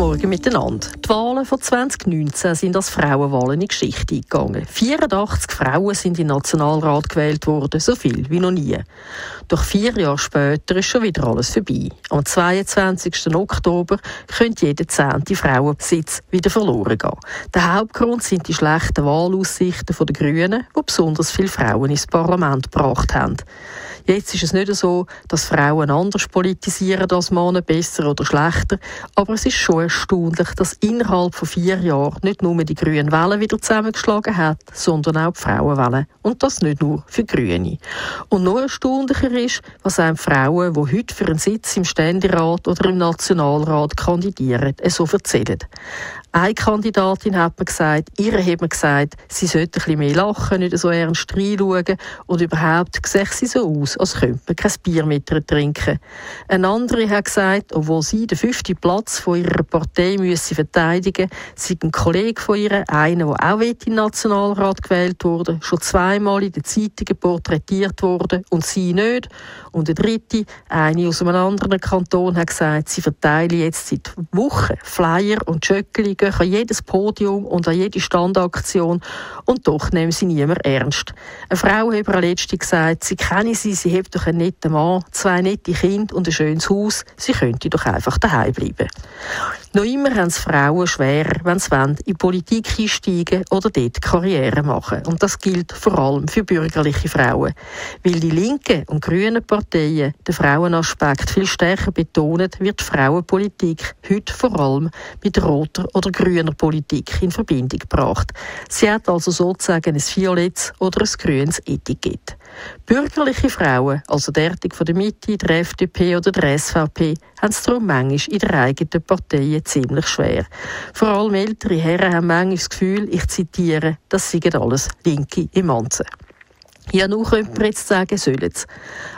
Morgen miteinander. Die Wahlen von 2019 sind als Frauenwahlen in die Geschichte eingegangen. 84 Frauen sind in den Nationalrat gewählt worden, so viel wie noch nie. Doch vier Jahre später ist schon wieder alles vorbei. Am 22. Oktober könnte jeder zehnte Frauensitz wieder verloren gehen. Der Hauptgrund sind die schlechten Wahlaussichten der Grünen, die besonders viele Frauen ins Parlament gebracht haben. Jetzt ist es nicht so, dass Frauen anders politisieren als Männer, besser oder schlechter, aber es ist schon erstaunlich, dass innerhalb von vier Jahren nicht nur die grünen Wellen wieder zusammengeschlagen hat, sondern auch die Frauenwellen. Und das nicht nur für Grüne. Und noch erstaunlicher ist, was einem Frauen, die heute für einen Sitz im Ständerat oder im Nationalrat kandidieren, so erzählen. Eine Kandidatin hat mir gesagt, ihre hat mir gesagt, sie sollte ein bisschen mehr lachen, nicht so ernst reinschauen und überhaupt sieht sie so aus, als könnte man kein Bier mit ihr trinken. Eine andere hat gesagt, obwohl sie den fünften Platz von ihrer Partei müsse verteidigen sei ein Kollege von ihr, einer, der auch in den Nationalrat gewählt wurde, schon zweimal in den Zeitungen porträtiert wurde und sie nicht. Und der dritte, eine aus einem anderen Kanton, hat gesagt, sie verteile jetzt seit Wochen Flyer und Schöckeli gehen an jedes Podium und an jede Standaktion und doch nehmen sie niemand ernst. Eine Frau hat mir letzte gesagt, sie kenne sie, sie hat doch einen netten Mann, zwei nette Kinder und ein schönes Haus, sie könnte doch einfach daheim bleiben. Noch immer haben es Frauen schwer, wenn sie wollen, in Politik einsteigen oder dort Karriere machen. Und das gilt vor allem für bürgerliche Frauen. Weil die linken und grünen Parteien den Frauenaspekt viel stärker betonen, wird Frauenpolitik heute vor allem mit roter oder grüner Politik in Verbindung gebracht. Sie hat also sozusagen ein violettes oder ein grünes Etikett. Bürgerliche Frauen, also derartig von der Mitte, der FDP oder der SVP, haben es darum manchmal in der eigenen Partei ziemlich schwer. Vor allem ältere Herren haben manchmal das Gefühl, ich zitiere, das seien alles Linke im Manzen. Ja, nun könnte man jetzt sagen, sollen es.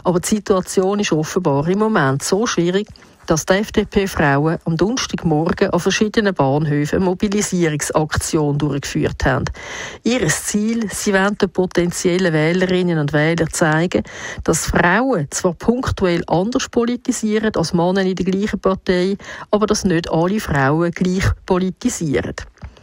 Aber die Situation ist offenbar im Moment so schwierig, dass die FDP-Frauen am Donnerstagmorgen an verschiedenen Bahnhöfen eine Mobilisierungsaktion durchgeführt haben. Ihr Ziel, sie wollen den potenziellen Wählerinnen und Wählern zeigen, dass Frauen zwar punktuell anders politisieren als Männer in der gleichen Partei, aber dass nicht alle Frauen gleich politisieren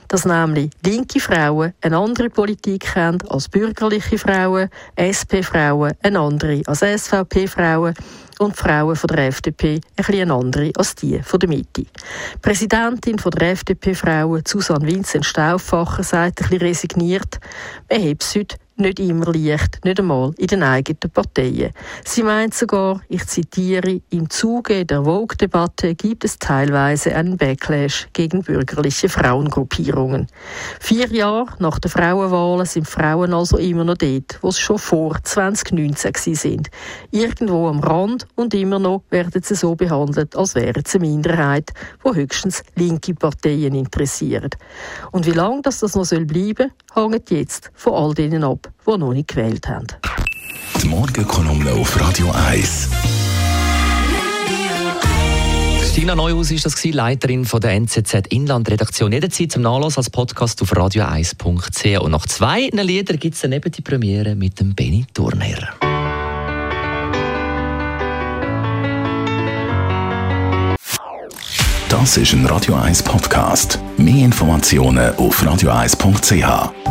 dass nämlich linke Frauen eine andere Politik haben als bürgerliche Frauen, SP-Frauen eine andere als SVP-Frauen und die Frauen von der FDP ein bisschen andere als die von der Mitte. Die Präsidentin von der FDP-Frauen, Susanne Vincent Stauffacher, sagt ein bisschen resigniert, man hat es heute nicht immer leicht, nicht einmal in den eigenen Parteien. Sie meint sogar, ich zitiere, im Zuge der Vogue-Debatte gibt es teilweise einen Backlash gegen bürgerliche Frauengruppierungen. Vier Jahre nach der Frauenwahlen sind Frauen also immer noch dort, wo sie schon vor 2019 sind. Irgendwo am Rand und immer noch werden sie so behandelt, als wären sie Minderheit, wo höchstens linke Parteien interessiert. Und wie lange das, noch bleiben soll, hängt jetzt von all denen ab, die noch nicht gewählt haben. Die Morgenkolumne auf Radio 1. Christina Neuhaus ist das Leiterin von der NZZ Inlandredaktion. Jederzeit zum Nachlass als Podcast auf radio1.ch. Und nach zwei Liedern gibt es dann eben die Premiere mit dem Benny Turner. Das ist ein Radio 1 Podcast. Mehr Informationen auf radio1.ch.